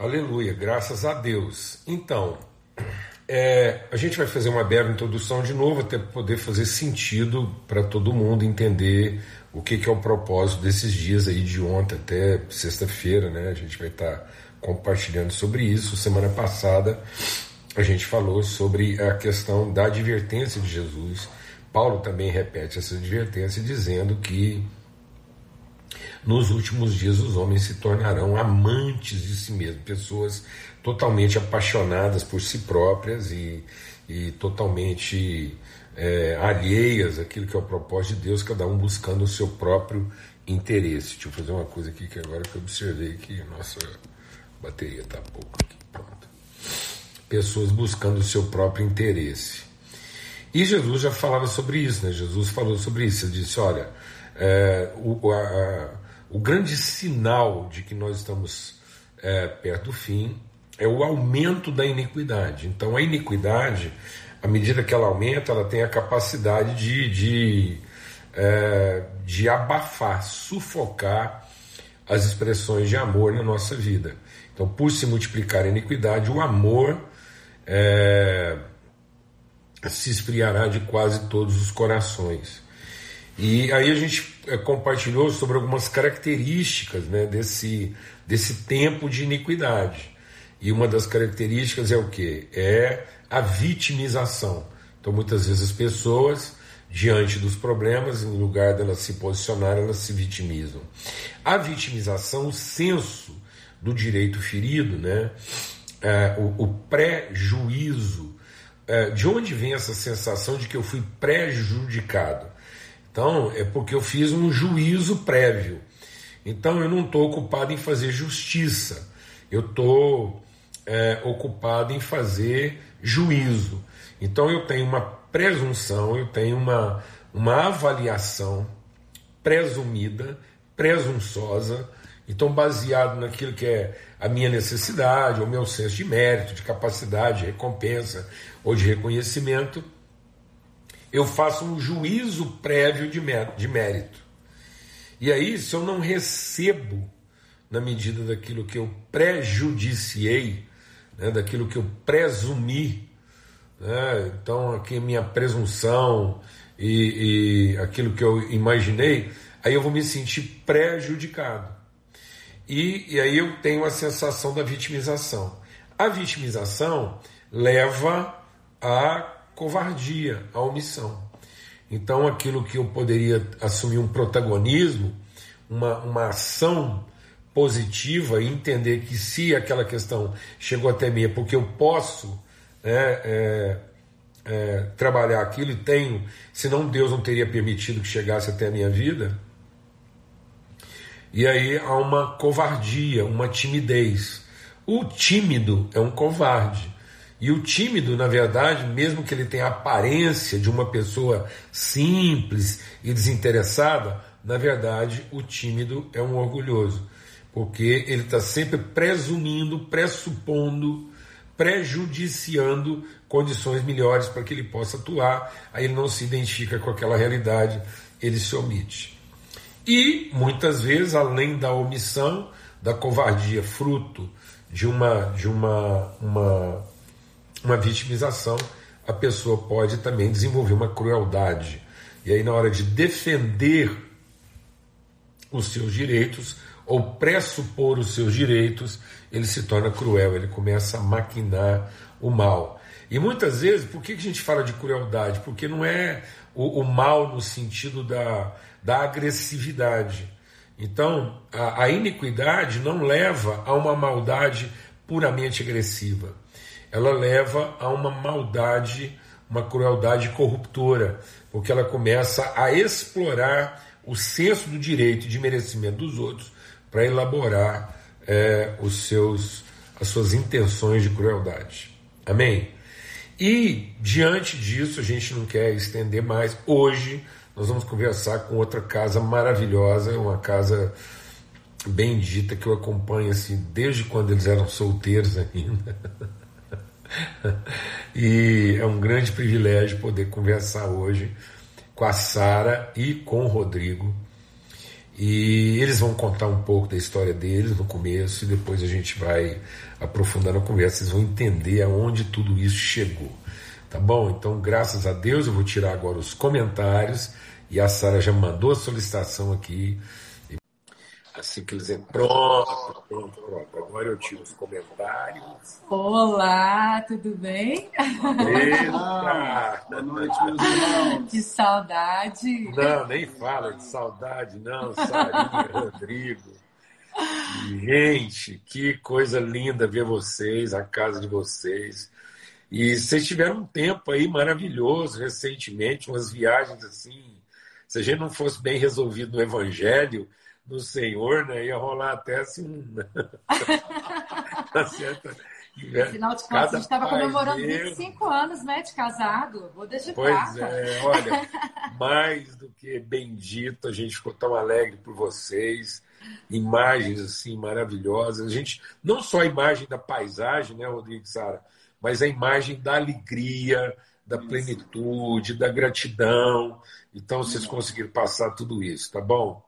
Aleluia, graças a Deus. Então, é, a gente vai fazer uma breve introdução de novo, até poder fazer sentido para todo mundo entender o que, que, é o propósito desses dias aí de ontem até sexta-feira, né? A gente vai estar tá compartilhando sobre isso. Semana passada a gente falou sobre a questão da advertência de Jesus. Paulo também repete essa advertência dizendo que nos últimos dias os homens se tornarão amantes de si mesmos, pessoas totalmente apaixonadas por si próprias e, e totalmente é, alheias àquilo que é o propósito de Deus, cada um buscando o seu próprio interesse. Deixa eu fazer uma coisa aqui que agora que eu observei que nossa bateria está pouco aqui. Pronto. Pessoas buscando o seu próprio interesse. E Jesus já falava sobre isso, né? Jesus falou sobre isso. Ele disse: olha, é, o, a, o grande sinal de que nós estamos é, perto do fim é o aumento da iniquidade. Então, a iniquidade, à medida que ela aumenta, ela tem a capacidade de, de, é, de abafar, sufocar as expressões de amor na nossa vida. Então, por se multiplicar a iniquidade, o amor é, se esfriará de quase todos os corações. E aí a gente é, compartilhou sobre algumas características né, desse, desse tempo de iniquidade. E uma das características é o que? É a vitimização. Então muitas vezes as pessoas, diante dos problemas, em lugar delas se posicionar, elas se vitimizam. A vitimização, o senso do direito ferido, né, é, o, o prejuízo, é, de onde vem essa sensação de que eu fui prejudicado? Então, é porque eu fiz um juízo prévio. Então, eu não estou ocupado em fazer justiça, eu estou é, ocupado em fazer juízo. Então, eu tenho uma presunção, eu tenho uma, uma avaliação presumida, presunçosa, então, baseado naquilo que é a minha necessidade, o meu senso de mérito, de capacidade, de recompensa ou de reconhecimento eu faço um juízo prévio de mérito. E aí, se eu não recebo na medida daquilo que eu prejudiciei, né, daquilo que eu presumi, né, então aqui a minha presunção e, e aquilo que eu imaginei, aí eu vou me sentir prejudicado. E, e aí eu tenho a sensação da vitimização. A vitimização leva a covardia, a omissão. Então, aquilo que eu poderia assumir um protagonismo, uma, uma ação positiva e entender que se aquela questão chegou até mim é porque eu posso né, é, é, trabalhar aquilo e tenho, senão Deus não teria permitido que chegasse até a minha vida. E aí há uma covardia, uma timidez. O tímido é um covarde. E o tímido, na verdade, mesmo que ele tenha a aparência de uma pessoa simples e desinteressada, na verdade, o tímido é um orgulhoso, porque ele está sempre presumindo, pressupondo, prejudiciando condições melhores para que ele possa atuar, aí ele não se identifica com aquela realidade, ele se omite. E, muitas vezes, além da omissão, da covardia, fruto de uma, de uma, uma uma vitimização, a pessoa pode também desenvolver uma crueldade. E aí, na hora de defender os seus direitos ou pressupor os seus direitos, ele se torna cruel, ele começa a maquinar o mal. E muitas vezes, por que a gente fala de crueldade? Porque não é o, o mal no sentido da, da agressividade. Então, a, a iniquidade não leva a uma maldade puramente agressiva ela leva a uma maldade, uma crueldade corruptora, porque ela começa a explorar o senso do direito e de merecimento dos outros para elaborar é, os seus, as suas intenções de crueldade. Amém? E diante disso, a gente não quer estender mais. Hoje nós vamos conversar com outra casa maravilhosa, uma casa bendita que eu acompanho assim desde quando eles eram solteiros ainda. e é um grande privilégio poder conversar hoje com a Sara e com o Rodrigo. E eles vão contar um pouco da história deles no começo e depois a gente vai aprofundando a conversa. Vocês vão entender aonde tudo isso chegou. Tá bom? Então, graças a Deus, eu vou tirar agora os comentários e a Sara já mandou a solicitação aqui. Assim que eles entram. Pronto, pronto, pronto. Agora eu tiro os comentários. Olá, tudo bem? Eita! Boa noite, meus irmãos. Que saudade! Não, nem fala de saudade, não, Sarinha, Rodrigo. Gente, que coisa linda ver vocês, a casa de vocês. E vocês tiveram um tempo aí maravilhoso recentemente, umas viagens assim. Se a gente não fosse bem resolvido no Evangelho, no Senhor, né, ia rolar até assim. tá certo? Afinal de contas, a gente estava comemorando 25 anos né, de casado. Vou deixar Pois é, olha, mais do que bendito, a gente ficou tão alegre por vocês. Imagens assim maravilhosas. A gente, não só a imagem da paisagem, né, Rodrigo e Sara, mas a imagem da alegria, da plenitude, da gratidão. Então vocês conseguiram passar tudo isso, tá bom?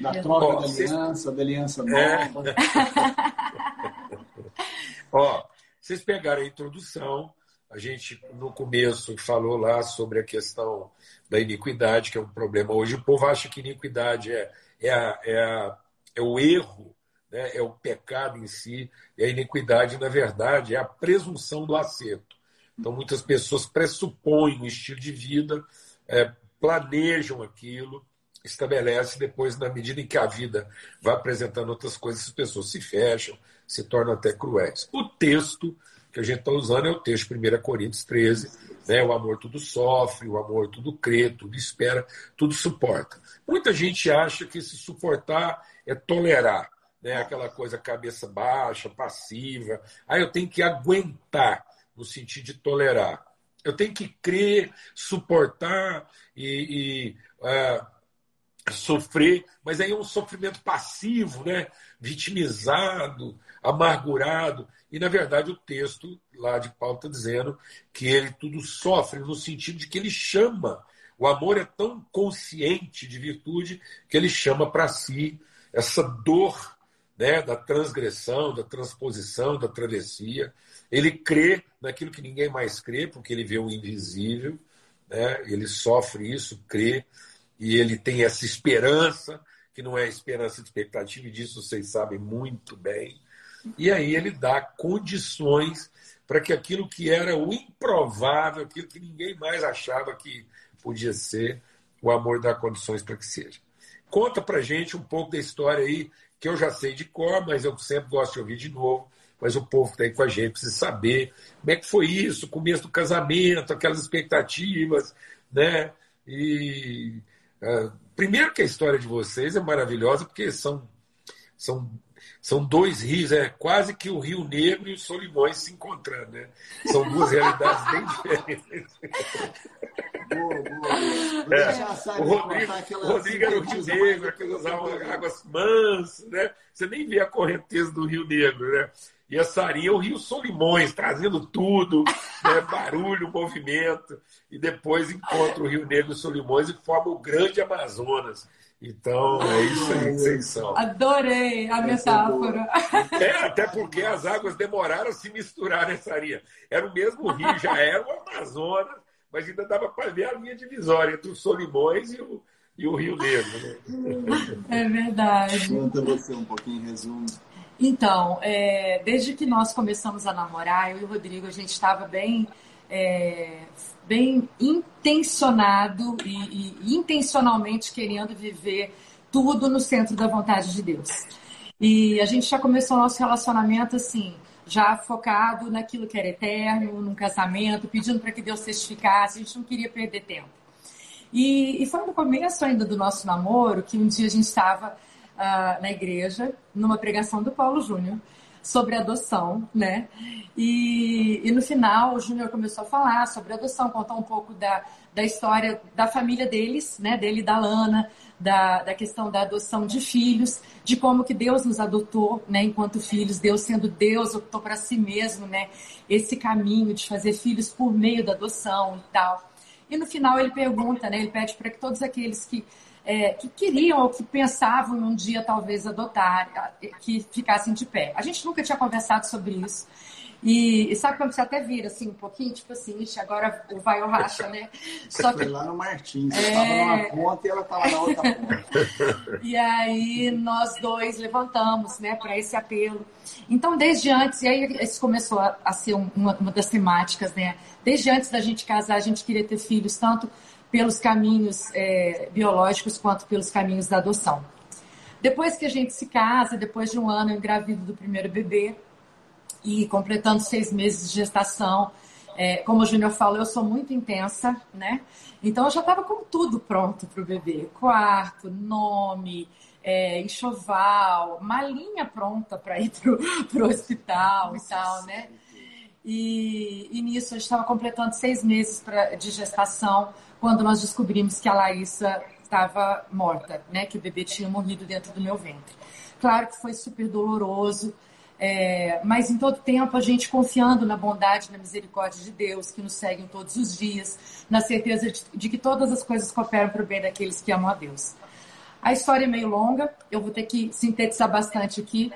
Da troca da aliança, vocês... da aliança nova. É. Ó, vocês pegaram a introdução, a gente no começo falou lá sobre a questão da iniquidade, que é um problema hoje. O povo acha que iniquidade é, é, a, é, a, é o erro né, é o pecado em si, e a iniquidade, na verdade, é a presunção do acerto. Então, muitas pessoas pressupõem um estilo de vida, é, planejam aquilo, estabelecem, depois, na medida em que a vida vai apresentando outras coisas, as pessoas se fecham, se tornam até cruéis. O texto que a gente está usando é o texto 1 Coríntios 13, né? o amor tudo sofre, o amor tudo crê, tudo espera, tudo suporta. Muita gente acha que se suportar é tolerar né? aquela coisa cabeça baixa, passiva. Aí eu tenho que aguentar, no sentido de tolerar. Eu tenho que crer, suportar e, e uh, sofrer, mas aí é um sofrimento passivo, né? vitimizado, amargurado. E, na verdade, o texto lá de Paulo está dizendo que ele tudo sofre, no sentido de que ele chama. O amor é tão consciente de virtude que ele chama para si essa dor né, da transgressão, da transposição, da travessia. Ele crê naquilo que ninguém mais crê, porque ele vê o invisível, né, ele sofre isso, crê, e ele tem essa esperança, que não é esperança de expectativa, e disso vocês sabem muito bem. E aí ele dá condições para que aquilo que era o improvável, aquilo que ninguém mais achava que podia ser, o amor dá condições para que seja. Conta para gente um pouco da história aí que eu já sei de cor, mas eu sempre gosto de ouvir de novo. Mas o povo que está aí com a gente precisa saber como é que foi isso, começo do casamento, aquelas expectativas, né? E primeiro que a história de vocês é maravilhosa, porque são, são, são dois rios, é quase que o Rio Negro e o Solimões se encontrando, né? São duas realidades bem diferentes. Boa, boa. É. O Rodrigo, o Rodrigo era o Rio Negro, aquelas águas mansas, né? Você nem vê a correnteza do Rio Negro, né? E a Sarinha é o Rio Solimões, trazendo tudo, né? barulho, movimento, e depois encontra o Rio Negro e Solimões e forma o grande Amazonas. Então, é isso aí que vocês são. Adorei a metáfora. É, até porque as águas demoraram a se misturar nessa areia. Era o mesmo rio, já era o Amazonas, mas ainda dava para ver a linha divisória entre os Solimões e o, e o Rio Negro. Né? É verdade. Conta você um pouquinho em resumo. Então, é, desde que nós começamos a namorar, eu e o Rodrigo, a gente estava bem, é, bem intencionado e, e intencionalmente querendo viver tudo no centro da vontade de Deus. E a gente já começou o nosso relacionamento assim, já focado naquilo que era eterno, num casamento, pedindo para que Deus testificasse, a gente não queria perder tempo. E, e, foi no começo ainda do nosso namoro que um dia a gente estava uh, na igreja, numa pregação do Paulo Júnior, sobre adoção, né? E, e no final o Júnior começou a falar sobre adoção, contar um pouco da, da história da família deles, né? Dele e da Lana, da, da questão da adoção de filhos, de como que Deus nos adotou, né, enquanto filhos, Deus sendo Deus optou para si mesmo, né, esse caminho de fazer filhos por meio da adoção e tal. E no final ele pergunta, né, ele pede para que todos aqueles que é, que queriam ou que pensavam em um dia talvez adotar, que ficassem de pé. A gente nunca tinha conversado sobre isso. E, e, sabe quando você até vira assim um pouquinho, tipo assim, ixi, agora o vai ou racha, né? Só que... Foi lá no Martins, você estava é... numa ponta e ela estava na outra ponta. E aí nós dois levantamos, né, para esse apelo. Então, desde antes, e aí isso começou a, a ser uma, uma das temáticas, né? Desde antes da gente casar, a gente queria ter filhos, tanto pelos caminhos é, biológicos quanto pelos caminhos da adoção. Depois que a gente se casa, depois de um ano eu engravido do primeiro bebê, e completando seis meses de gestação. É, como o Júnior falou, eu sou muito intensa, né? Então eu já estava com tudo pronto para o bebê: quarto, nome, é, enxoval, malinha pronta para ir para o hospital Nossa, e tal, né? E, e nisso gente estava completando seis meses pra, de gestação quando nós descobrimos que a Laísa estava morta, né? Que o bebê tinha morrido dentro do meu ventre. Claro que foi super doloroso. É, mas em todo tempo a gente confiando na bondade, na misericórdia de Deus, que nos seguem todos os dias, na certeza de, de que todas as coisas cooperam para o bem daqueles que amam a Deus. A história é meio longa, eu vou ter que sintetizar bastante aqui.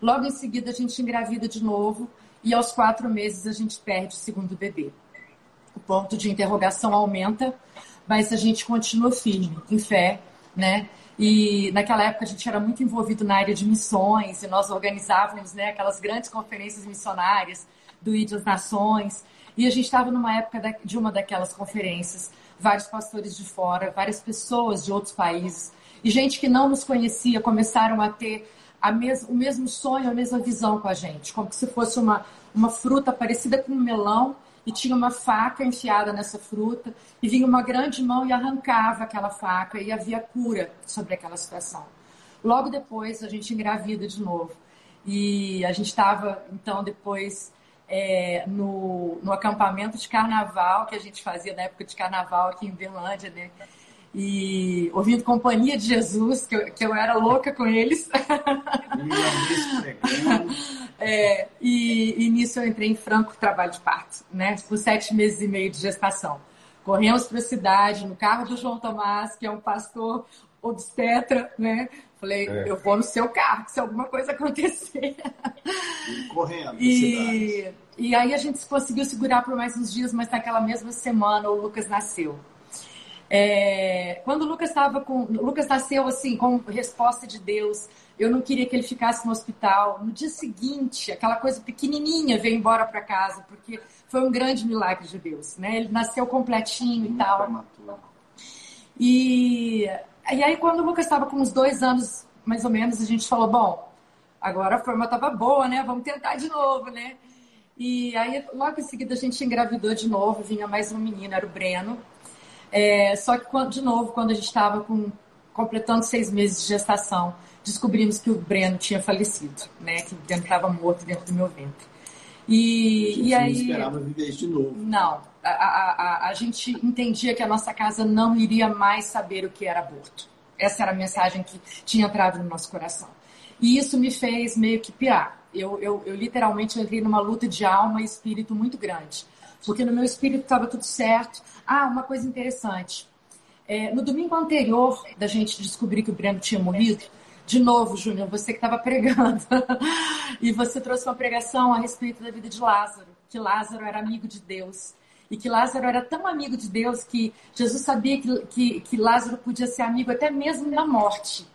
Logo em seguida a gente engravida de novo e aos quatro meses a gente perde o segundo bebê. O ponto de interrogação aumenta, mas a gente continua firme, em fé, né? E naquela época a gente era muito envolvido na área de missões e nós organizávamos né, aquelas grandes conferências missionárias do ID das Nações. E a gente estava numa época de uma daquelas conferências, vários pastores de fora, várias pessoas de outros países. E gente que não nos conhecia começaram a ter a mes o mesmo sonho, a mesma visão com a gente, como se fosse uma, uma fruta parecida com um melão e tinha uma faca enfiada nessa fruta, e vinha uma grande mão e arrancava aquela faca, e havia cura sobre aquela situação. Logo depois, a gente engravida de novo. E a gente estava, então, depois é, no, no acampamento de carnaval que a gente fazia na época de carnaval aqui em Berlândia, né? E ouvindo Companhia de Jesus, que eu, que eu era louca com eles. é, e, e nisso eu entrei em franco trabalho de parto, né? Por sete meses e meio de gestação. Corremos para a cidade, no carro do João Tomás, que é um pastor obstetra, né? Falei, é. eu vou no seu carro, se alguma coisa acontecer. Correndo. E, e aí a gente conseguiu segurar por mais uns dias, mas naquela mesma semana o Lucas nasceu. É, quando o Lucas estava com. Lucas nasceu assim, com resposta de Deus. Eu não queria que ele ficasse no hospital. No dia seguinte, aquela coisa pequenininha veio embora para casa, porque foi um grande milagre de Deus. Né? Ele nasceu completinho e tal. E, e aí, quando o Lucas estava com uns dois anos, mais ou menos, a gente falou: bom, agora a forma estava boa, né? Vamos tentar de novo, né? E aí, logo em seguida, a gente engravidou de novo, vinha mais um menino, era o Breno. É, só que, de novo, quando a gente estava completando seis meses de gestação, descobrimos que o Breno tinha falecido, né? Que o Breno estava morto dentro do meu ventre. E, e aí. Não esperava viver isso de novo. Não. A, a, a, a gente entendia que a nossa casa não iria mais saber o que era aborto. Essa era a mensagem que tinha entrado no nosso coração. E isso me fez meio que pirar. Eu, eu, eu literalmente entrei numa luta de alma e espírito muito grande. Porque no meu espírito estava tudo certo, ah, uma coisa interessante. É, no domingo anterior da gente descobrir que o Breno tinha morrido, de novo, Júnior, você que estava pregando, e você trouxe uma pregação a respeito da vida de Lázaro, que Lázaro era amigo de Deus. E que Lázaro era tão amigo de Deus que Jesus sabia que, que, que Lázaro podia ser amigo até mesmo na morte.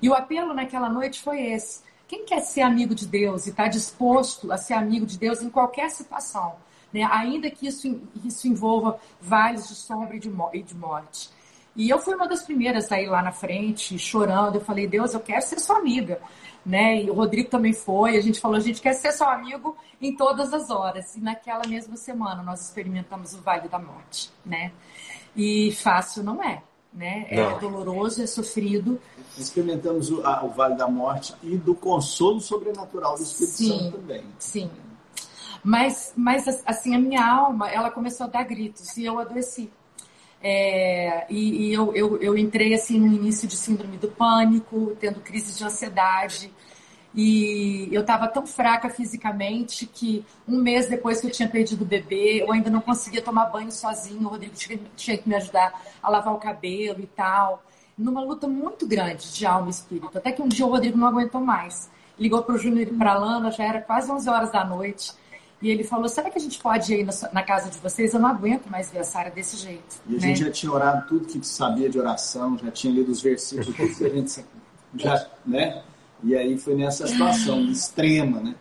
E o apelo naquela noite foi esse. Quem quer ser amigo de Deus e está disposto a ser amigo de Deus em qualquer situação? Né? ainda que isso, isso envolva vales de sombra e de, e de morte. E eu fui uma das primeiras a ir lá na frente, chorando. Eu falei, Deus, eu quero ser sua amiga. Né? E o Rodrigo também foi. A gente falou, a gente quer ser seu amigo em todas as horas. E naquela mesma semana nós experimentamos o Vale da Morte. Né? E fácil não é. Né? É doloroso, é sofrido. Experimentamos o, a, o, Vale da Morte e do consolo sobrenatural do Espírito sim, Santo também. Sim, mas, mas assim, a minha alma, ela começou a dar gritos e eu adoeci. É, e, e eu, eu, eu, entrei assim no início de síndrome do pânico, tendo crise de ansiedade. E eu estava tão fraca fisicamente que um mês depois que eu tinha perdido o bebê, eu ainda não conseguia tomar banho sozinho. O Rodrigo tinha, tinha que me ajudar a lavar o cabelo e tal. numa luta muito grande de alma e espírito. Até que um dia o Rodrigo não aguentou mais. Ligou para o Júnior e para a Lana, já era quase 11 horas da noite. E ele falou: será que a gente pode ir na, casa de vocês? Eu não aguento mais ver a Sara desse jeito. E a né? gente já tinha orado tudo que sabia de oração, já tinha lido os versículos, tudo que a gente já, né? E aí foi nessa situação extrema, né?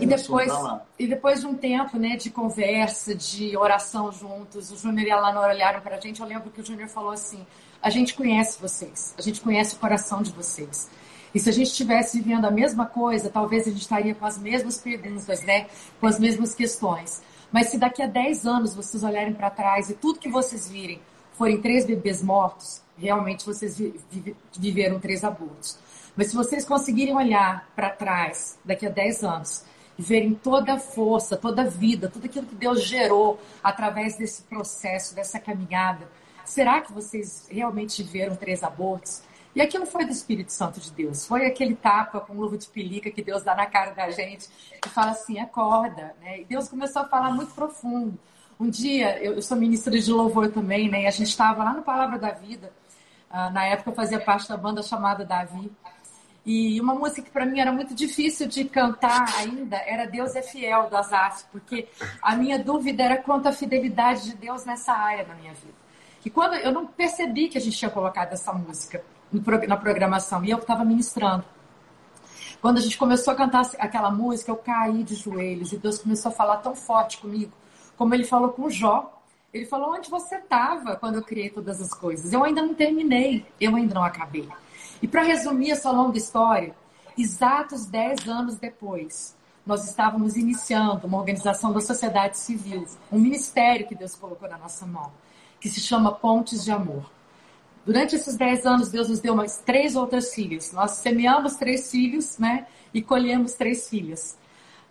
e depois, e depois de um tempo né, de conversa, de oração juntos, o Júnior e a Lana olharam para a gente. Eu lembro que o Júnior falou assim: a gente conhece vocês, a gente conhece o coração de vocês. E se a gente estivesse vivendo a mesma coisa, talvez a gente estaria com as mesmas perguntas, né? com as mesmas questões. Mas se daqui a 10 anos vocês olharem para trás e tudo que vocês virem forem três bebês mortos, realmente vocês viveram três abortos. Mas se vocês conseguirem olhar para trás daqui a 10 anos e verem toda a força, toda a vida, tudo aquilo que Deus gerou através desse processo, dessa caminhada, será que vocês realmente viveram três abortos? E aquilo foi do Espírito Santo de Deus. Foi aquele tapa com luva de pelica que Deus dá na cara da gente e fala assim: acorda. Né? E Deus começou a falar muito profundo. Um dia, eu, sou ministra de louvor também, né? E a gente estava lá no Palavra da Vida. Uh, na época eu fazia parte da banda chamada Davi. E uma música que para mim era muito difícil de cantar ainda era Deus é Fiel, do Asaf, porque a minha dúvida era quanto à fidelidade de Deus nessa área da minha vida. E quando eu não percebi que a gente tinha colocado essa música na programação e eu estava ministrando. Quando a gente começou a cantar aquela música, eu caí de joelhos e Deus começou a falar tão forte comigo, como ele falou com Jó. Ele falou: Onde você estava quando eu criei todas as coisas? Eu ainda não terminei, eu ainda não acabei. E para resumir essa longa história, exatos 10 anos depois, nós estávamos iniciando uma organização da sociedade civil, um ministério que Deus colocou na nossa mão, que se chama Pontes de Amor. Durante esses 10 anos, Deus nos deu mais três outras filhas. Nós semeamos três filhos, né? E colhemos três filhas.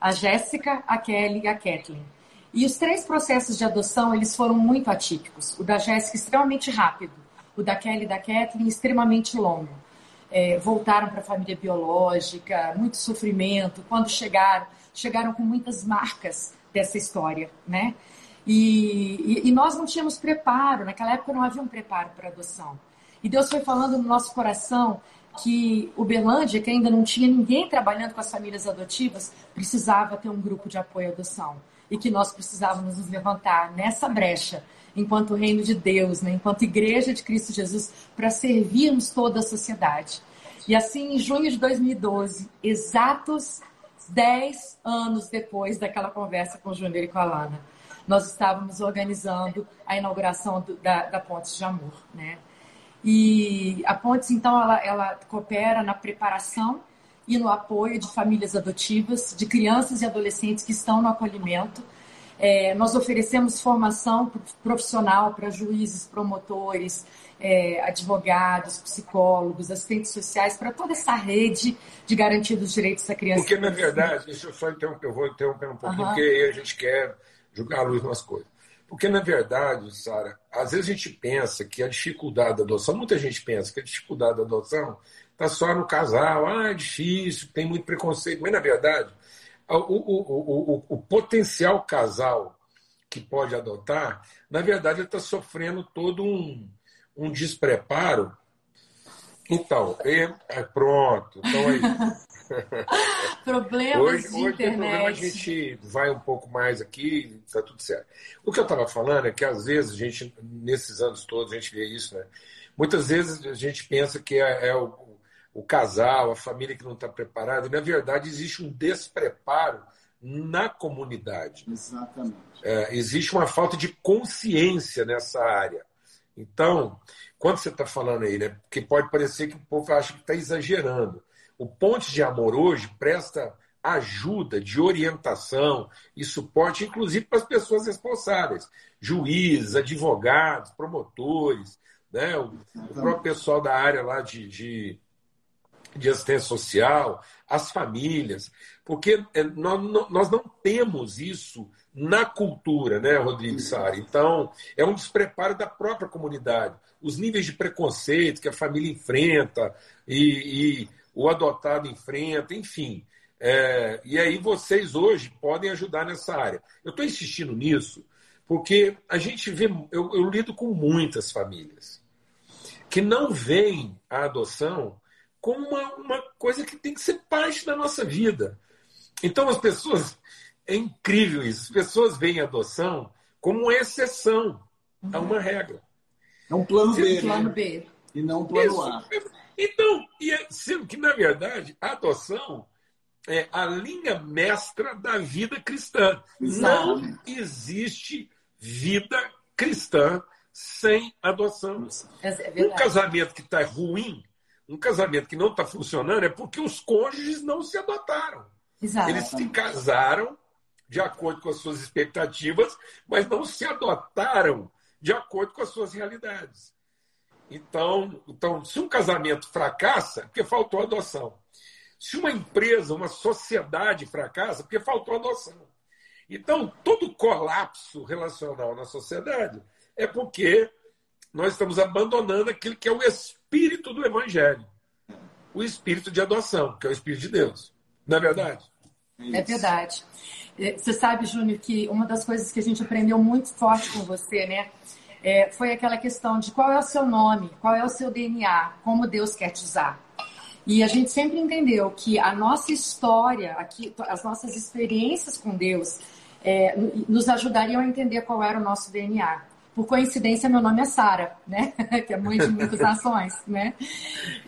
A Jéssica, a Kelly e a Kathleen. E os três processos de adoção, eles foram muito atípicos. O da Jéssica, extremamente rápido. O da Kelly e da Kathleen, extremamente longo é, voltaram para a família biológica, muito sofrimento. Quando chegaram, chegaram com muitas marcas dessa história, né? E, e, e, nós não tínhamos preparo, naquela época não havia um preparo para adoção. E Deus foi falando no nosso coração que Uberlândia, que ainda não tinha ninguém trabalhando com as famílias adotivas, precisava ter um grupo de apoio à adoção. E que nós precisávamos nos levantar nessa brecha enquanto reino de Deus, né? enquanto igreja de Cristo Jesus, para servirmos toda a sociedade. E assim, em junho de 2012, exatos 10 anos depois daquela conversa com o Júnior e com a Lana, nós estávamos organizando a inauguração do, da, da de Amor. Né? E a Pontes, então, ela, ela coopera na preparação e no apoio de famílias adotivas, de crianças e adolescentes que estão no acolhimento, é, nós oferecemos formação profissional para juízes, promotores, é, advogados, psicólogos, assistentes sociais, para toda essa rede de garantia dos direitos da criança. Porque, na verdade, deixa eu só interromper, eu vou interromper um pouquinho, uhum. porque aí a gente quer jogar a luz nas coisas. Porque, na verdade, Sara, às vezes a gente pensa que a dificuldade da adoção, muita gente pensa que a dificuldade da adoção está só no casal, ah, é difícil, tem muito preconceito, mas, na verdade, o, o, o, o potencial casal que pode adotar, na verdade, está sofrendo todo um, um despreparo. Então, é, é pronto. Então aí. Problemas hoje, de hoje internet. Problema, a gente vai um pouco mais aqui, está tudo certo. O que eu estava falando é que às vezes a gente, nesses anos todos, a gente vê isso, né? Muitas vezes a gente pensa que é, é o, o casal, a família que não está preparada. E, na verdade, existe um despreparo na comunidade. Exatamente. É, existe uma falta de consciência nessa área. Então, quando você está falando aí, né, que pode parecer que o povo acha que está exagerando. O Ponte de Amor hoje presta ajuda de orientação e suporte, inclusive para as pessoas responsáveis, juízes, advogados, promotores, né, o, o próprio pessoal da área lá de, de de assistência social, as famílias, porque é, nós não temos isso na cultura, né, Rodrigo Sara? Então, é um despreparo da própria comunidade. Os níveis de preconceito que a família enfrenta e, e o adotado enfrenta, enfim. É, e aí vocês hoje podem ajudar nessa área. Eu estou insistindo nisso porque a gente vê, eu, eu lido com muitas famílias. que não veem a adoção como uma, uma coisa que tem que ser parte da nossa vida. Então as pessoas. É incrível isso. As pessoas veem a adoção como uma exceção a uma regra. É um plano B. Um plano B. E não um plano isso. A. Então, e é, sendo que, na verdade, a adoção é a linha mestra da vida cristã. Exato. Não existe vida cristã sem adoção. É um casamento que está ruim, um casamento que não está funcionando, é porque os cônjuges não se adotaram. Exato. Eles se casaram de acordo com as suas expectativas, mas não se adotaram de acordo com as suas realidades. Então, então, se um casamento fracassa, é porque faltou adoção. Se uma empresa, uma sociedade fracassa, é porque faltou adoção. Então, todo colapso relacional na sociedade é porque nós estamos abandonando aquilo que é o espírito do Evangelho o espírito de adoção, que é o espírito de Deus. Não é verdade? É verdade. É, você sabe, Júnior, que uma das coisas que a gente aprendeu muito forte com você, né? É, foi aquela questão de qual é o seu nome, qual é o seu DNA, como Deus quer te usar. E a gente sempre entendeu que a nossa história, aqui, as nossas experiências com Deus, é, nos ajudariam a entender qual era o nosso DNA. Por coincidência, meu nome é Sara, né? que é mãe de muitas nações, né?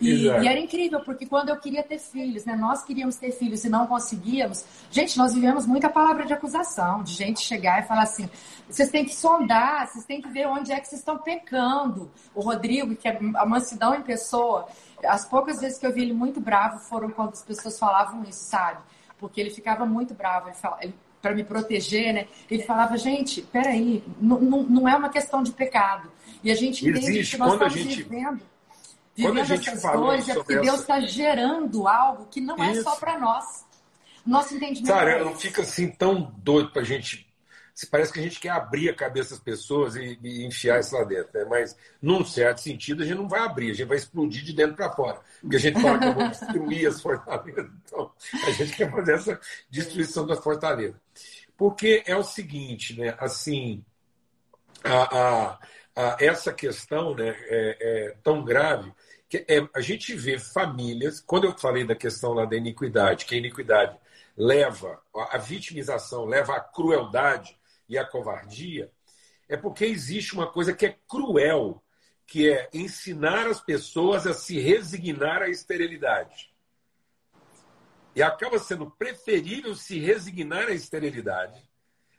E, e, era incrível, porque quando eu queria ter filhos, né? Nós queríamos ter filhos e não conseguíamos. Gente, nós vivemos muita palavra de acusação, de gente chegar e falar assim: vocês têm que sondar, vocês têm que ver onde é que vocês estão pecando. O Rodrigo, que é a mansidão em pessoa, as poucas vezes que eu vi ele muito bravo foram quando as pessoas falavam isso, sabe? Porque ele ficava muito bravo. Ele, fala, ele para me proteger, né? Ele falava, gente, peraí, não, não é uma questão de pecado. E a gente entende Existe. que nós estamos gente, vivendo, vivendo essas dores, é porque Deus está gerando algo que não é Isso. só para nós. Nosso entendimento. Cara, é não fica assim tão doido para a gente parece que a gente quer abrir a cabeça das pessoas e, e enfiar isso lá dentro, né? Mas, num certo sentido, a gente não vai abrir, a gente vai explodir de dentro para fora. Porque a gente fala que destruir as fortalezas. Então, a gente quer fazer essa destruição das fortalezas. Porque é o seguinte, né? Assim, a, a, a essa questão né, é, é tão grave que é, a gente vê famílias. Quando eu falei da questão lá da iniquidade, que a iniquidade leva, a vitimização leva à crueldade e à covardia, é porque existe uma coisa que é cruel, que é ensinar as pessoas a se resignar à esterilidade. E acaba sendo preferível se resignar à esterilidade,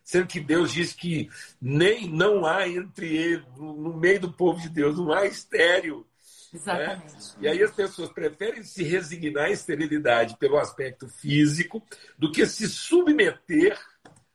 sendo que Deus diz que nem não há entre ele, no meio do povo de Deus, não há estéreo. Né? Exatamente. Né? E aí as pessoas preferem se resignar à esterilidade pelo aspecto físico do que se submeter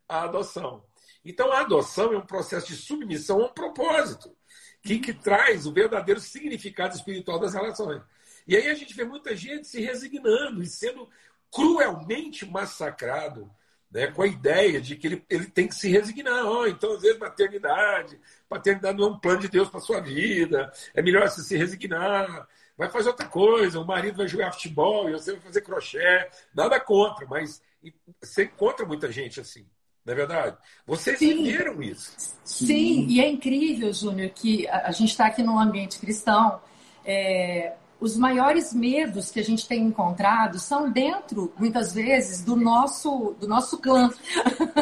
à adoção. Então a adoção é um processo de submissão a um propósito, que, que traz o verdadeiro significado espiritual das relações. E aí a gente vê muita gente se resignando e sendo cruelmente massacrado né, com a ideia de que ele, ele tem que se resignar. Oh, então, às vezes, maternidade, paternidade não é um plano de Deus para sua vida, é melhor você se resignar, vai fazer outra coisa, o marido vai jogar futebol e você vai fazer crochê, nada contra, mas você encontra muita gente assim. Não é verdade? Vocês Sim. viveram isso. Sim, Sim. e é incrível, Júnior, que a, gente está aqui num ambiente cristão. É, os maiores medos que a gente tem encontrado são dentro, muitas vezes, do nosso, do nosso clã,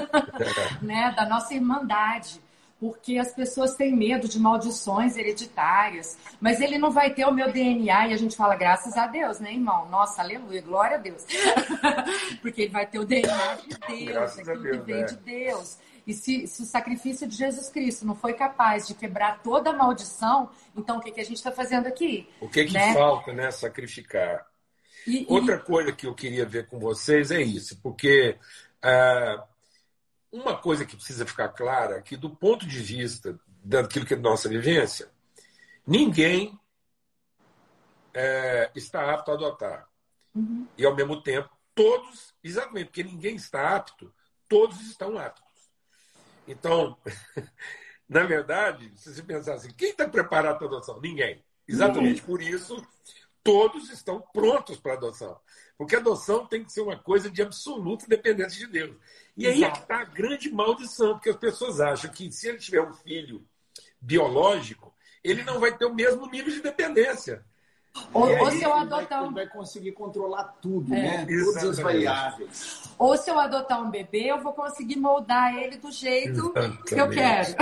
né? da nossa irmandade. Porque as pessoas têm medo de maldições hereditárias, mas ele não vai ter o meu DNA e a gente fala, graças a Deus, né, irmão? Nossa, aleluia, glória a Deus. porque ele vai ter o DNA de Deus, graças aquilo Deus, que vem é. de Deus. E se, se, o sacrifício de Jesus Cristo não foi capaz de quebrar toda a maldição, então o que, que a gente está fazendo aqui? O que, que né? falta, né? Sacrificar. E, Outra e... coisa que eu queria ver com vocês é isso, porque uh, uma coisa que precisa ficar clara é que, do ponto de vista daquilo que é nossa vivência, ninguém é, está apto a adotar. Uhum. E, ao mesmo tempo, todos, exatamente porque ninguém está apto, todos estão aptos. Então, na verdade, se você pensar assim, quem está preparado para adoção? Ninguém. Exatamente por isso, todos estão prontos para adoção. Porque a adoção tem que ser uma coisa de absoluta dependência de Deus. E aí é que está a grande maldição, porque as pessoas acham que se ele tiver um filho biológico, ele não vai ter o mesmo nível de dependência. Ou, ou se eu adotar um. Ele vai conseguir controlar tudo, é. né? Exatamente. Todas as variáveis. Ou se eu adotar um bebê, eu vou conseguir moldar ele do jeito Exatamente. que eu quero.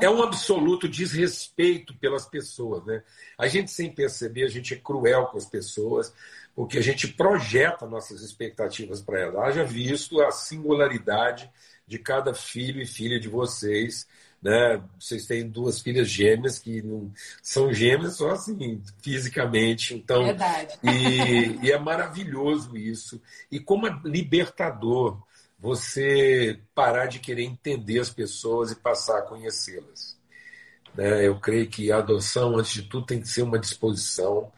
É. é um absoluto desrespeito pelas pessoas, né? A gente, sem perceber, a gente é cruel com as pessoas, porque a gente projeta nossas expectativas para elas. Haja visto a singularidade de cada filho e filha de vocês né? Vocês têm duas filhas gêmeas que não são gêmeas só assim fisicamente, então Verdade. E, e é maravilhoso isso e como é libertador você parar de querer entender as pessoas e passar a conhecê-las. Né? Eu creio que a adoção, antes de tudo, tem que ser uma disposição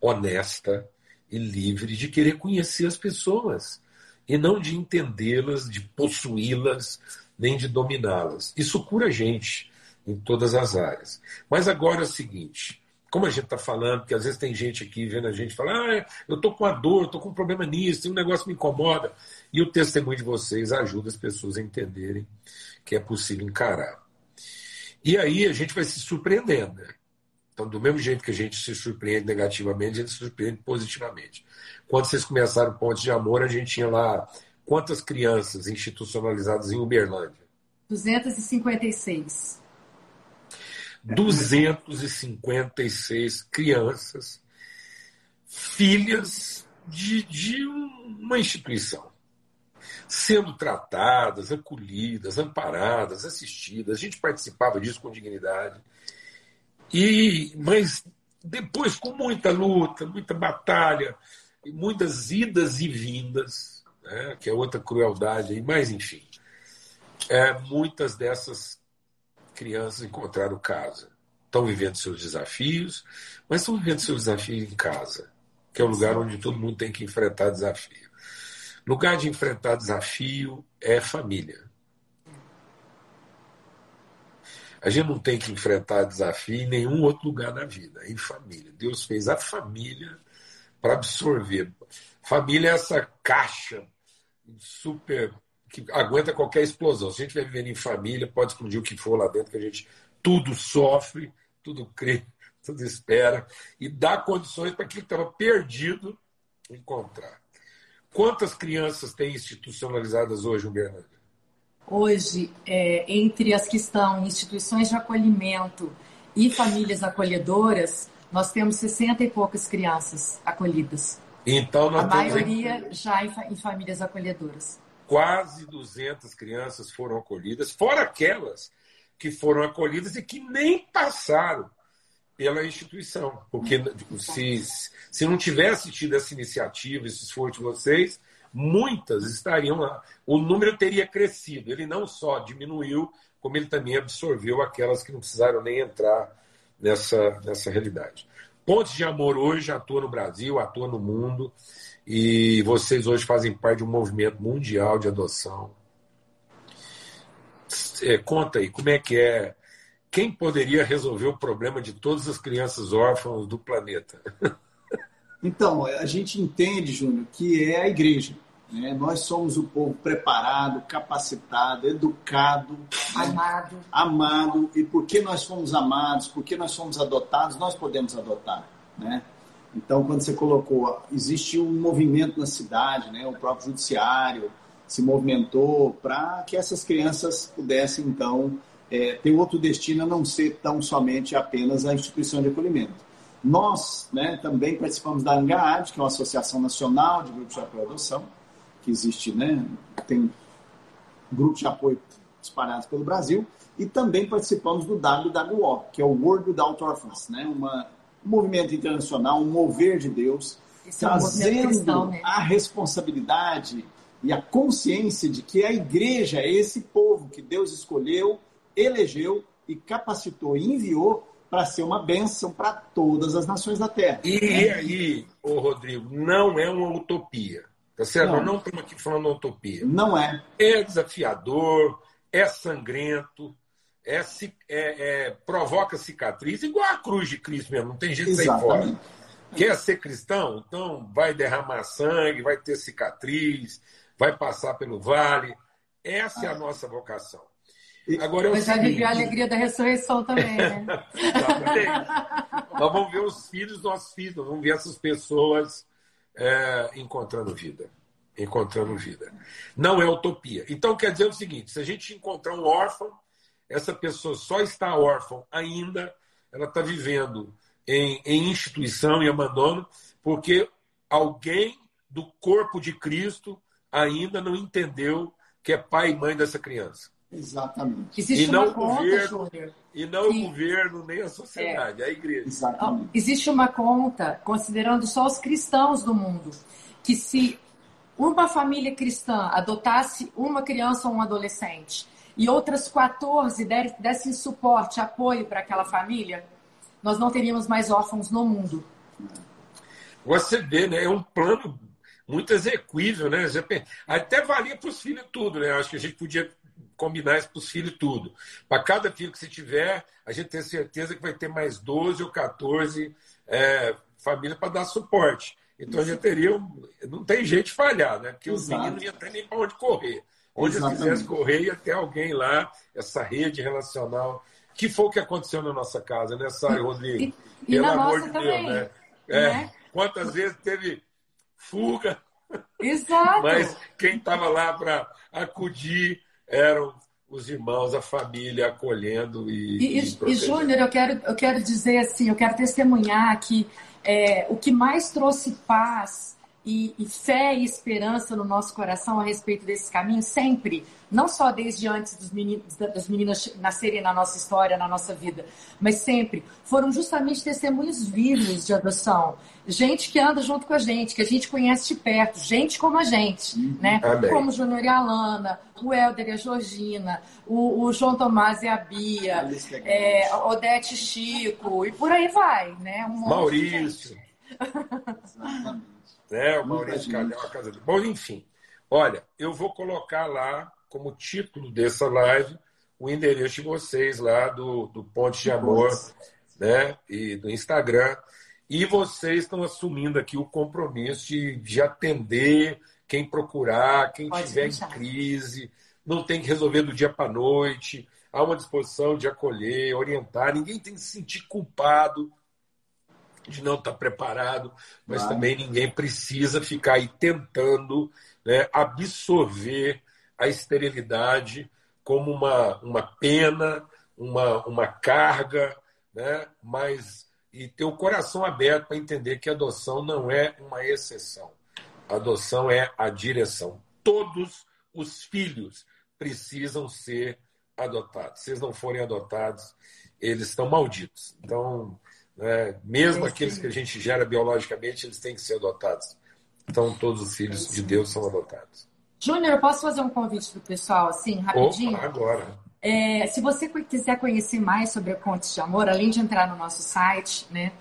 honesta e livre de querer conhecer as pessoas e não de entendê-las, de possuí-las, nem de dominá-las. Isso cura a gente em todas as áreas. Mas agora é o seguinte: como a gente está falando, que às vezes tem gente aqui vendo a gente falar, ah, eu estou com a dor, estou com um problema nisso, um negócio me incomoda. E o testemunho de vocês ajuda as pessoas a entenderem que é possível encarar. E aí a gente vai se surpreendendo. Né? Então, do mesmo jeito que a gente se surpreende negativamente, a gente se surpreende positivamente. Quando vocês começaram Pontes de Amor, a gente tinha lá Quantas crianças institucionalizadas em Uberlândia? 256. 256 crianças, filhas de, de uma instituição, sendo tratadas, acolhidas, amparadas, assistidas. A gente participava disso com dignidade. E, mas depois, com muita luta, muita batalha, muitas idas e vindas, né, que é outra crueldade, mas enfim. É, muitas dessas crianças encontraram casa. Estão vivendo seus desafios, mas estão vivendo seus desafios em casa, que é o lugar onde todo mundo tem que enfrentar desafio. Lugar de enfrentar desafio é família. A gente não tem que enfrentar desafio em nenhum outro lugar na vida, é em família. Deus fez a família para absorver. Família é essa caixa super que aguenta qualquer explosão. Se a gente vai vivendo em família, pode explodir o que for lá dentro, que a gente tudo sofre, tudo crê, tudo espera e dá condições para aquilo que estava perdido encontrar. Quantas crianças tem institucionalizadas hoje, Uberlândia? Hoje, é, entre as que estão instituições de acolhimento e famílias acolhedoras, nós temos 60 e poucas crianças acolhidas. Então, nós a maioria em... já em, famílias acolhedoras. Quase 200 crianças foram acolhidas, fora aquelas que foram acolhidas e que nem passaram pela instituição. Porque se, se não tivesse tido essa iniciativa, esse esforço de vocês, muitas estariam lá. O número teria crescido. Ele não só diminuiu, como ele também absorveu aquelas que não precisaram nem entrar nessa, nessa realidade. Pontes de Amor hoje atua no Brasil, atua no mundo, e vocês hoje fazem parte de um movimento mundial de adoção. É, conta aí, como é que é? Quem poderia resolver o problema de todas as crianças órfãs do planeta? Então, a gente entende, Júnior, que é a igreja. Né? Nós somos o povo preparado, capacitado, educado, amado. amado. E porque nós fomos amados, porque nós fomos adotados, nós podemos adotar. Né? Então, quando você colocou, existe um movimento na cidade, né? o próprio judiciário se movimentou para que essas crianças pudessem, então, é, ter outro destino a não ser tão somente apenas a instituição de acolhimento. Nós né, também participamos da ANGAAD, que é uma associação nacional de grupos de apoio à adoção, que existe, né? Tem grupos de apoio espalhados pelo Brasil e também participamos do WWO, que é o World Without Orphans, né? Uma, um movimento internacional, um mover de Deus, Esse trazendo é um cristão, né? a responsabilidade e a consciência de que a igreja é esse povo que Deus escolheu, elegeu e capacitou e enviou para ser uma bênção para todas as nações da Terra. E, e aí, ô Rodrigo, não é uma utopia. Tá certo? Não. Nós não estamos aqui falando utopia. Não é. É desafiador, é sangrento, é, é, é, provoca cicatriz, igual a cruz de Cristo mesmo, não tem jeito de sair fora. Quer ser cristão? Então vai derramar sangue, vai ter cicatriz, vai passar pelo vale. Essa ah. é a nossa vocação. Agora é Mas vai viver a alegria da ressurreição também, né? nós vamos ver os filhos dos nossos filhos, nós vamos ver essas pessoas é, encontrando vida. Encontrando vida. Não é utopia. Então quer dizer o seguinte: se a gente encontrar um órfão, essa pessoa só está órfã ainda, ela está vivendo em, em instituição e abandono, porque alguém do corpo de Cristo ainda não entendeu que é pai e mãe dessa criança. Exatamente. Existe e não o governo, conta, e não que... o governo nem a sociedade, é. a igreja. Exatamente. Existe uma conta, considerando só os cristãos do mundo, que se uma família cristã adotasse uma criança ou um adolescente e outras 14 dessem suporte, apoio para aquela família, nós não teríamos mais órfãos no mundo. Você vê, né? É um plano muito execuível, né? Até valia para os filhos tudo, né? Acho que a gente podia combinar isso para os filhos tudo. Para cada filho que você tiver, a gente tem certeza que vai ter mais 12 ou 14 é, famílias para dar suporte. Então a gente teria. Não tem jeito de falhar, né? Porque os meninos não iam ter nem para onde correr. Onde eles quisessem correr, ia ter alguém lá, essa rede relacional. Que foi o que aconteceu na nossa casa, né, Sara Rodrigo? E, e Pelo amor de também, Deus, né? É, né? Quantas vezes teve fuga? Exato. Mas quem estava lá para acudir eram os irmãos, a família acolhendo e. E, e, e Júnior, eu quero, eu quero dizer assim, eu quero testemunhar que é, o que mais trouxe paz e, e, fé e esperança no nosso coração a respeito desse caminho, sempre, não só desde antes dos meninos, das meninas nascerem na nossa história, na nossa vida, mas sempre, foram justamente testemunhos vivos de adoção. Gente que anda junto com a gente, que a gente conhece de perto, gente como a gente, uhum. né? Amém. Como o Júnior e a Alana, o Helder e a Georgina, o, o João Tomás e a Bia, é, Odete Chico, e por aí vai, né? Um Maurício. né? O Maurício Calhau, a casa dele. Bom, enfim. Olha, eu vou colocar lá como título dessa live o endereço de vocês lá do, do Ponte de Amor, né? E do Instagram. E vocês estão assumindo aqui o compromisso de, de atender quem procurar, quem Pode tiver deixar. em crise, não tem que resolver do dia para noite, há uma disposição de acolher, orientar, ninguém tem que se sentir culpado de não estar preparado, mas claro. também ninguém precisa ficar aí tentando né, absorver a esterilidade como uma, uma pena, uma, uma carga, né, mas e ter o coração aberto para entender que a adoção não é uma exceção. A adoção é a direção. Todos os filhos precisam ser adotados. Se eles não forem adotados, eles estão malditos. Então, né? Mesmo aqueles que a gente gera biologicamente, eles têm que ser adotados. Então, todos os filhos de Deus são adotados. Júnior, posso fazer um convite para o pessoal, assim, rapidinho? Opa, agora. É, se você quiser conhecer mais sobre a Contes de Amor, além de entrar no nosso site, né?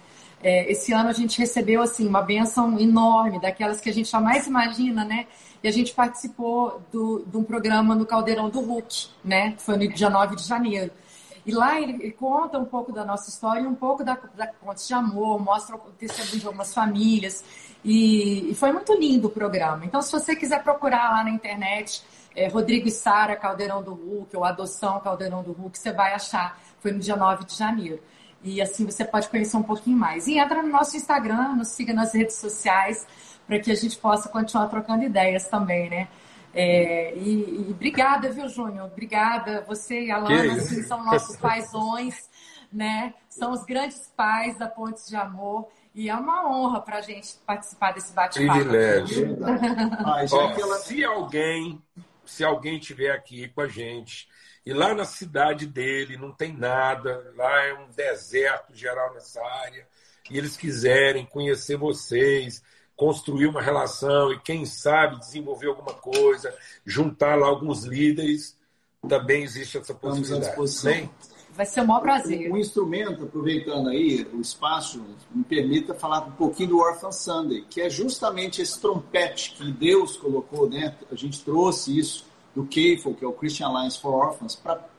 É, esse ano a gente recebeu assim uma benção enorme, daquelas que a gente jamais imagina, né? E a gente participou do, de um programa no Caldeirão do Hulk, né? Foi no dia 9 de janeiro. E lá ele, ele, conta um pouco da nossa história, um pouco da, da Contos de Amor, mostra o testemunho de algumas famílias. E, e, foi muito lindo o programa. Então, se você quiser procurar lá na internet, é, Rodrigo e Sara, Caldeirão do Hulk, ou Adoção Caldeirão do Hulk, você vai achar. Foi no dia 9 de janeiro. E assim você pode conhecer um pouquinho mais. E entra no nosso Instagram, nos siga nas redes sociais, para que a gente possa continuar trocando ideias também, né? É, e, e, obrigada, viu, Júnior? Obrigada. Você e a Lana assim, são nossos paisões, né? São os grandes pais da Pontes de Amor. E é uma honra para a gente participar desse bate-papo. Privilégio. Se alguém, se alguém tiver aqui com a gente e lá na cidade dele não tem nada, lá é um deserto geral nessa área, e eles quiserem conhecer vocês, construir uma relação e, quem sabe, desenvolver alguma coisa, juntar lá alguns líderes, também existe essa possibilidade. Né? Vai ser um maior prazer. Um, um instrumento, aproveitando aí o espaço, me permita falar um pouquinho do Orphan Sunday, que é justamente esse trompete que Deus colocou, né? A gente trouxe isso do CAFO, que é o Christian Alliance for Orphans,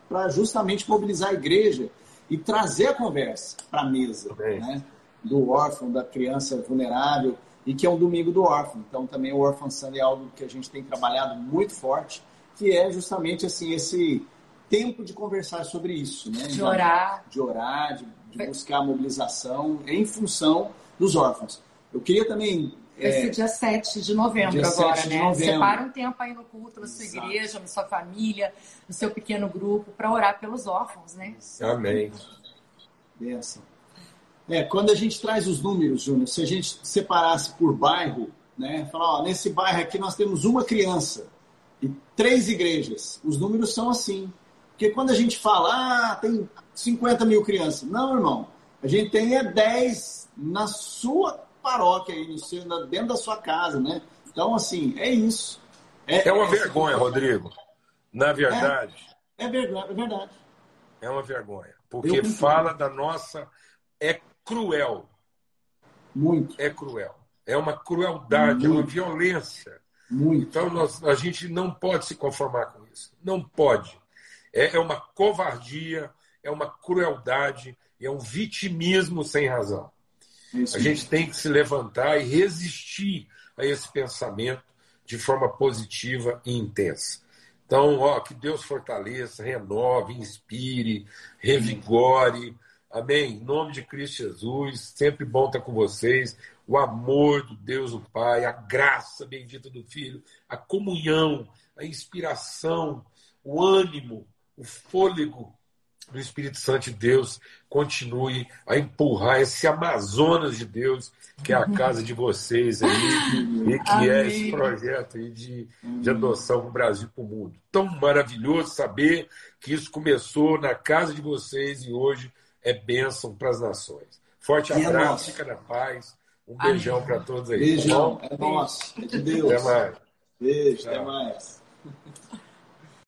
para justamente mobilizar a igreja e trazer a conversa para a mesa, né? Do órfão, da criança vulnerável, e que é um domingo do órfão. Então também o Orphan Sunday é algo que a gente tem trabalhado muito forte, que é justamente assim esse tempo de conversar sobre isso, né? De orar. De orar, de, de buscar a mobilização em função dos órfãos. Eu queria também Vai ser dia 7 de novembro dia agora, 7 de né? novembro. Separa um tempo aí no culto, na sua Exato. igreja, na sua família, no seu pequeno grupo, para orar pelos órfãos, né? Amém. Benção. É, quando a gente traz os números, Júnior, se a gente separasse por bairro, né, falar, ó, nesse bairro aqui nós temos uma criança e três igrejas, os números são assim. Porque quando a gente fala, ah, tem 50 mil crianças. Não, irmão, a gente tem é 10 na sua paróquia, aí, no seu, dentro da sua casa, né? Então, assim, é isso. É uma vergonha, Rodrigo. Na verdade, É verdade, é verdade. é uma vergonha. Porque fala da nossa. É cruel. Muito, É cruel. É uma crueldade, é uma Muito. violência. muito. Então nós, a gente não pode se conformar com isso. Não pode. É, é uma covardia, é uma crueldade, é um vitimismo sem razão. É isso A gente tem que se levantar e resistir a esse pensamento de forma positiva e intensa. Então, ó, que Deus fortaleça, renove, inspire, revigore. Amém? Em nome de Cristo Jesus, sempre bom estar com vocês. O amor do Deus, o Pai, a graça bendita do Filho, a comunhão, a inspiração, o ânimo, o fôlego do Espírito Santo de Deus continue a empurrar esse Amazonas de Deus, que é a casa de vocês aí, e que é Amém. esse projeto aí de, de adoção para o Brasil para o mundo. Tão maravilhoso saber que isso começou na casa de vocês e hoje é bênção para as nações. Forte E é abraço, nosso. fica na paz. Um beijão para todos aí. tá Beijão, bom? é nosso, é de Deus. Até mais. Beijo, até Tchau. mais.